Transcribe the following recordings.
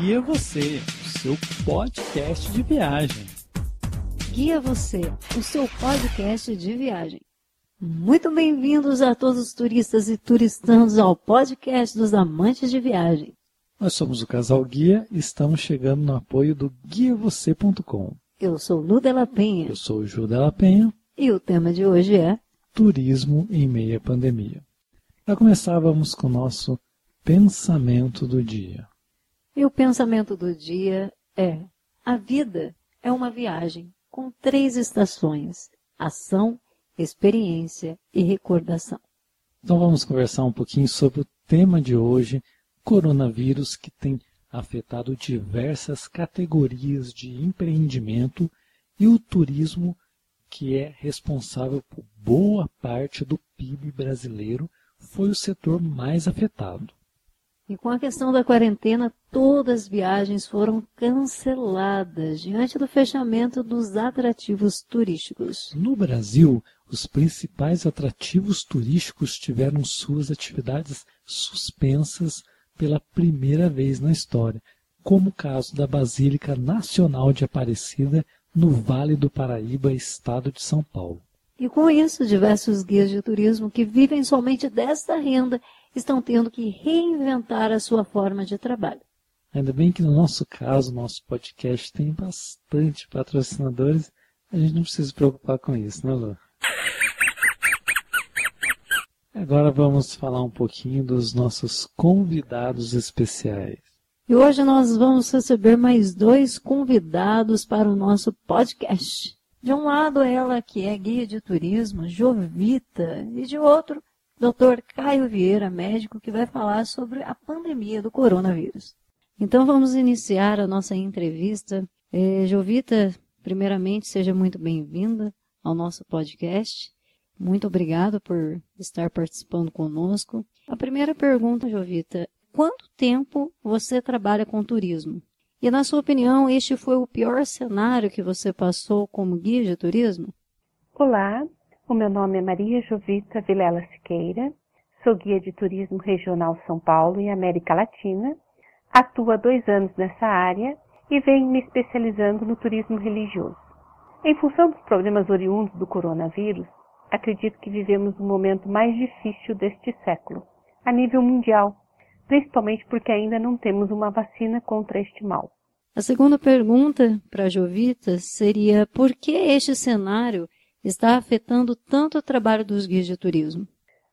Guia Você, o seu podcast de viagem. Guia Você, o seu podcast de viagem. Muito bem-vindos a todos os turistas e turistanos ao podcast dos amantes de viagem. Nós somos o Casal Guia e estamos chegando no apoio do guiavocê.com. Eu sou Lu Della Penha. Eu sou o Ju Della Penha. E o tema de hoje é Turismo em meia pandemia. Para começar, vamos com o nosso pensamento do dia. E o pensamento do dia é: a vida é uma viagem com três estações: ação, experiência e recordação. Então vamos conversar um pouquinho sobre o tema de hoje, coronavírus que tem afetado diversas categorias de empreendimento e o turismo que é responsável por boa parte do PIB brasileiro foi o setor mais afetado. E com a questão da quarentena, todas as viagens foram canceladas diante do fechamento dos atrativos turísticos. No Brasil, os principais atrativos turísticos tiveram suas atividades suspensas pela primeira vez na história, como o caso da Basílica Nacional de Aparecida, no Vale do Paraíba, estado de São Paulo. E com isso, diversos guias de turismo que vivem somente desta renda estão tendo que reinventar a sua forma de trabalho. Ainda bem que no nosso caso, nosso podcast tem bastante patrocinadores, a gente não precisa se preocupar com isso, né, Lu? Agora vamos falar um pouquinho dos nossos convidados especiais. E hoje nós vamos receber mais dois convidados para o nosso podcast. De um lado, ela que é guia de turismo, Jovita, e de outro, Dr. Caio Vieira, médico, que vai falar sobre a pandemia do coronavírus. Então vamos iniciar a nossa entrevista. É, Jovita, primeiramente, seja muito bem-vinda ao nosso podcast. Muito obrigada por estar participando conosco. A primeira pergunta, Jovita, quanto tempo você trabalha com turismo? E na sua opinião, este foi o pior cenário que você passou como guia de turismo? Olá, o meu nome é Maria Jovita Vilela Siqueira, sou guia de turismo regional São Paulo e América Latina, atuo há dois anos nessa área e venho me especializando no turismo religioso. Em função dos problemas oriundos do coronavírus, acredito que vivemos o momento mais difícil deste século, a nível mundial, principalmente porque ainda não temos uma vacina contra este mal. A segunda pergunta para a Jovita seria por que este cenário está afetando tanto o trabalho dos guias de turismo?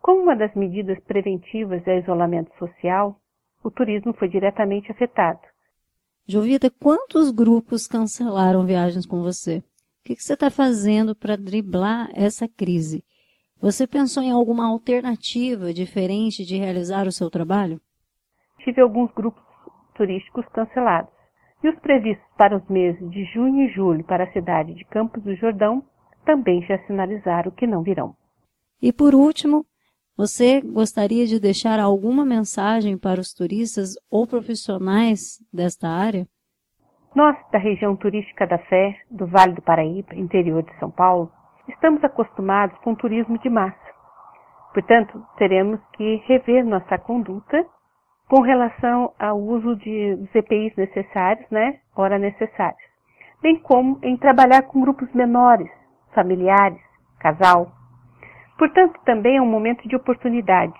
Como uma das medidas preventivas é isolamento social, o turismo foi diretamente afetado. Jovita, quantos grupos cancelaram viagens com você? O que você está fazendo para driblar essa crise? Você pensou em alguma alternativa diferente de realizar o seu trabalho? Tive alguns grupos turísticos cancelados. E os previstos para os meses de junho e julho para a cidade de Campos do Jordão também já sinalizaram que não virão. E por último, você gostaria de deixar alguma mensagem para os turistas ou profissionais desta área? Nós, da região turística da Fé, do Vale do Paraíba, interior de São Paulo, estamos acostumados com o turismo de massa. Portanto, teremos que rever nossa conduta com relação ao uso de, dos EPIs necessários, né, hora necessárias, bem como em trabalhar com grupos menores, familiares, casal. Portanto, também é um momento de oportunidade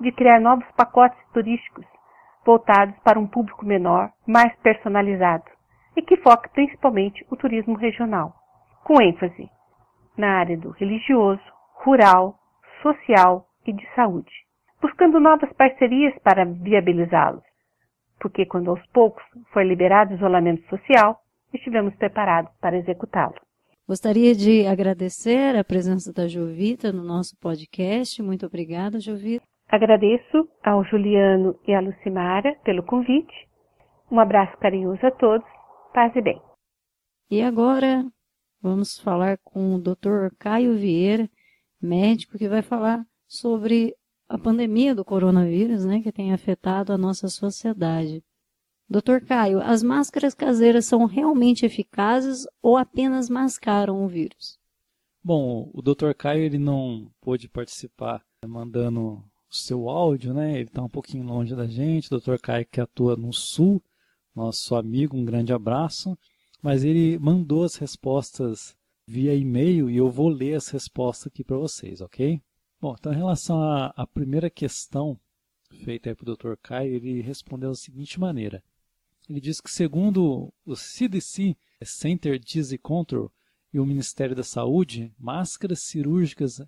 de criar novos pacotes turísticos voltados para um público menor, mais personalizado e que foque principalmente o turismo regional, com ênfase na área do religioso, rural, social e de saúde, buscando novas parcerias para viabilizá-los, porque quando aos poucos for liberado o isolamento social, estivemos preparados para executá-lo. Gostaria de agradecer a presença da Jovita no nosso podcast. Muito obrigada, Jovita. Agradeço ao Juliano e à Lucimara pelo convite. Um abraço carinhoso a todos. Paz e bem. E agora vamos falar com o Dr. Caio Vieira, médico, que vai falar sobre a pandemia do coronavírus, né, que tem afetado a nossa sociedade. Doutor Caio, as máscaras caseiras são realmente eficazes ou apenas mascaram o vírus? Bom, o Dr. Caio ele não pôde participar mandando o seu áudio, né? Ele está um pouquinho longe da gente. O Dr. Caio que atua no sul, nosso amigo, um grande abraço. Mas ele mandou as respostas via e-mail e eu vou ler as respostas aqui para vocês, ok? Bom, então em relação à, à primeira questão feita para o Dr. Caio, ele respondeu da seguinte maneira. Ele diz que segundo o CDC, Center Disease Control, e o Ministério da Saúde, máscaras cirúrgicas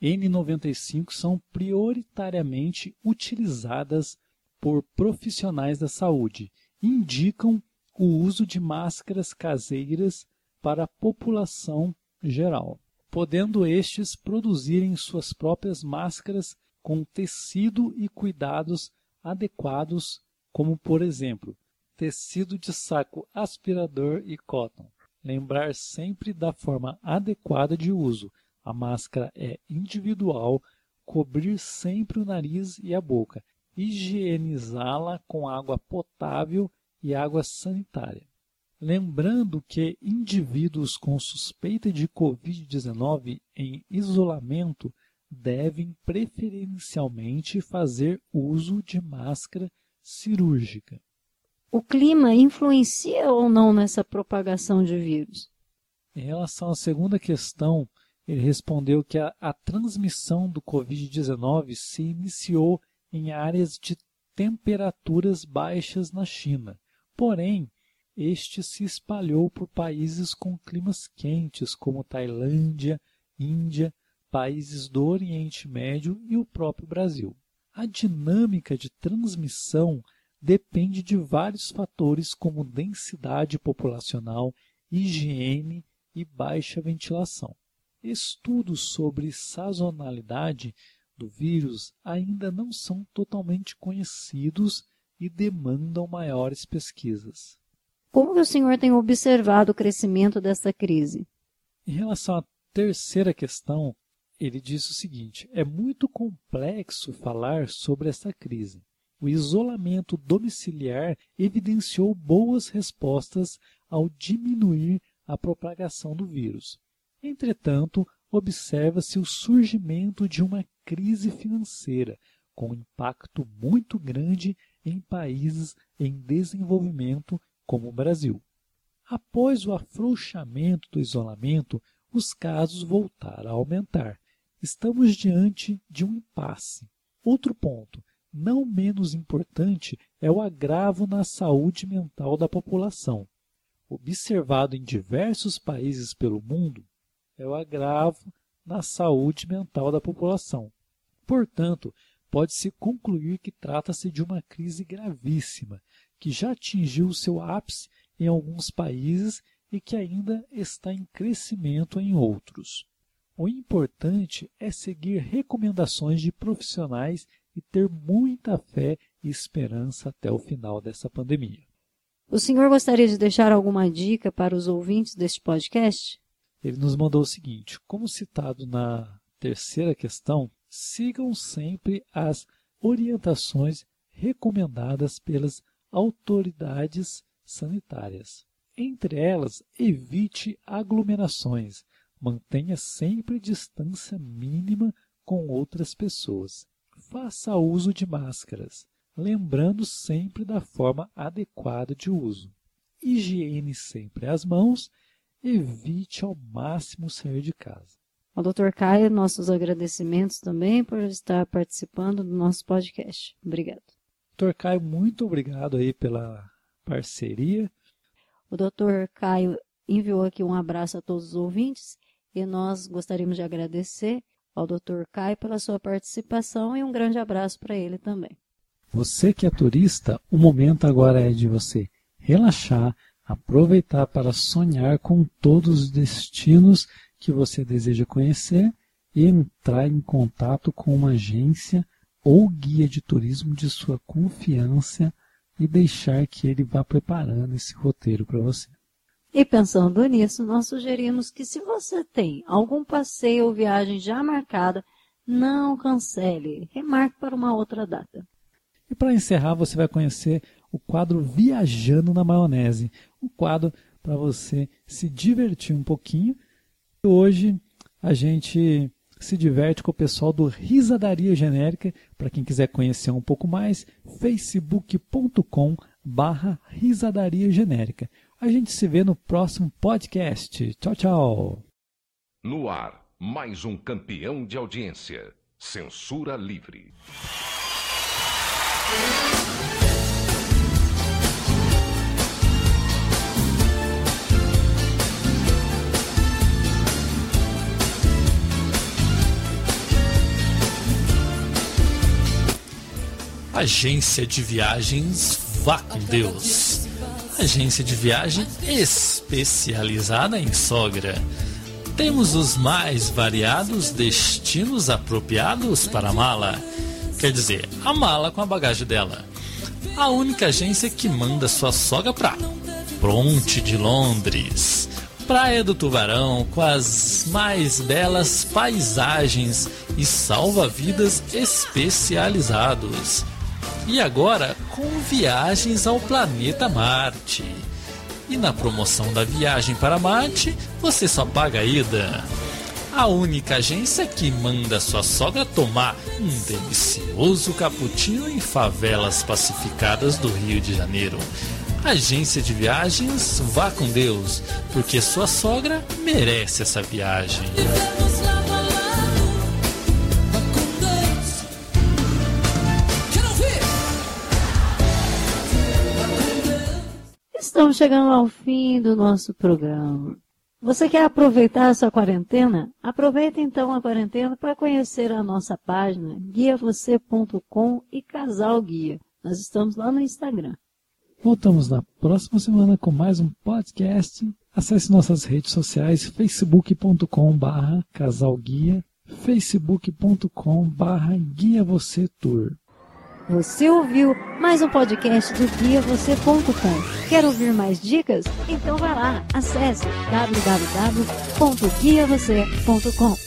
N95 são prioritariamente utilizadas por profissionais da saúde. Indicam o uso de máscaras caseiras para a população geral, podendo estes produzirem suas próprias máscaras com tecido e cuidados adequados, como por exemplo, tecido de saco aspirador e cotton. Lembrar sempre da forma adequada de uso, a máscara é individual, cobrir sempre o nariz e a boca, higienizá-la com água potável e água sanitária. Lembrando que indivíduos com suspeita de Covid-19 em isolamento devem preferencialmente fazer uso de máscara cirúrgica. O clima influencia ou não nessa propagação de vírus? Em relação à segunda questão, ele respondeu que a, a transmissão do Covid-19 se iniciou em áreas de temperaturas baixas na China. Porém, este se espalhou por países com climas quentes, como Tailândia, Índia, países do Oriente Médio e o próprio Brasil. A dinâmica de transmissão depende de vários fatores, como densidade populacional, higiene e baixa ventilação. Estudos sobre sazonalidade do vírus ainda não são totalmente conhecidos e demandam maiores pesquisas. Como o senhor tem observado o crescimento dessa crise? Em relação à terceira questão, ele diz o seguinte: é muito complexo falar sobre essa crise. O isolamento domiciliar evidenciou boas respostas ao diminuir a propagação do vírus. Entretanto, observa-se o surgimento de uma crise financeira, com impacto muito grande em países em desenvolvimento como o Brasil. Após o afrouxamento do isolamento, os casos voltaram a aumentar. Estamos diante de um impasse. Outro ponto, não menos importante, é o agravo na saúde mental da população. Observado em diversos países pelo mundo, é o agravo na saúde mental da população. Portanto, pode-se concluir que trata-se de uma crise gravíssima, que já atingiu seu ápice em alguns países e que ainda está em crescimento em outros. O importante é seguir recomendações de profissionais e ter muita fé e esperança até o final dessa pandemia. O senhor gostaria de deixar alguma dica para os ouvintes deste podcast? Ele nos mandou o seguinte: como citado na terceira questão, sigam sempre as orientações recomendadas pelas autoridades sanitárias. Entre elas, evite aglomerações, mantenha sempre distância mínima com outras pessoas. Faça uso de máscaras, lembrando sempre da forma adequada de uso. Higiene sempre as mãos evite ao máximo sair de casa. Ao Dr. Caio, nossos agradecimentos também por estar participando do nosso podcast. Obrigado. Dr. Caio, muito obrigado aí pela parceria. O Dr. Caio enviou aqui um abraço a todos os ouvintes e nós gostaríamos de agradecer ao Dr. Caio pela sua participação e um grande abraço para ele também. Você que é turista, o momento agora é de você relaxar, aproveitar para sonhar com todos os destinos que você deseja conhecer e entrar em contato com uma agência ou guia de turismo de sua confiança e deixar que ele vá preparando esse roteiro para você. E pensando nisso, nós sugerimos que se você tem algum passeio ou viagem já marcada, não cancele, remarque para uma outra data. E para encerrar, você vai conhecer o quadro Viajando na Maionese, um quadro para você se divertir um pouquinho. Hoje a gente se diverte com o pessoal do Risadaria Genérica. Para quem quiser conhecer um pouco mais, facebook.com barra risadaria genérica. A gente se vê no próximo podcast. Tchau, tchau. No ar, mais um campeão de audiência. Censura livre. Agência de Viagens Vá com Deus. Agência de viagem especializada em sogra. Temos os mais variados destinos apropriados para a mala. Quer dizer, a mala com a bagagem dela. A única agência que manda sua sogra para Pronte de Londres. Praia do Tubarão com as mais belas paisagens e salva-vidas especializados. E agora com viagens ao planeta Marte. E na promoção da viagem para Marte, você só paga a ida. A única agência que manda sua sogra tomar um delicioso cappuccino em favelas pacificadas do Rio de Janeiro. Agência de viagens, vá com Deus, porque sua sogra merece essa viagem. Estamos chegando ao fim do nosso programa. Você quer aproveitar essa quarentena? Aproveita então a quarentena para conhecer a nossa página guiavocê.com e Casal Guia. Nós estamos lá no Instagram. Voltamos na próxima semana com mais um podcast. Acesse nossas redes sociais facebook.com barra casalguia, facebook.com barra guia. Você ouviu mais um podcast do guiavocê.com. Quer ouvir mais dicas? Então vá lá, acesse www.guiavocê.com.